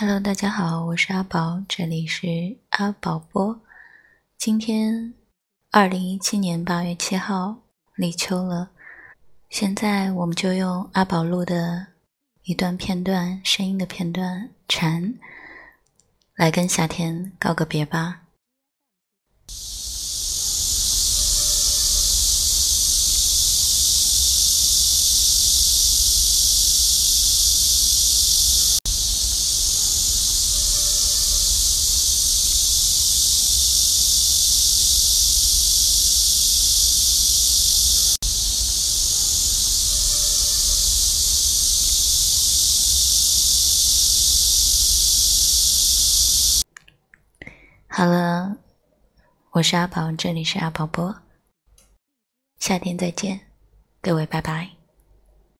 Hello，大家好，我是阿宝，这里是阿宝播。今天二零一七年八月七号，立秋了。现在我们就用阿宝录的一段片段声音的片段《蝉》来跟夏天告个别吧。好了，我是阿宝，这里是阿宝播，夏天再见，各位拜拜。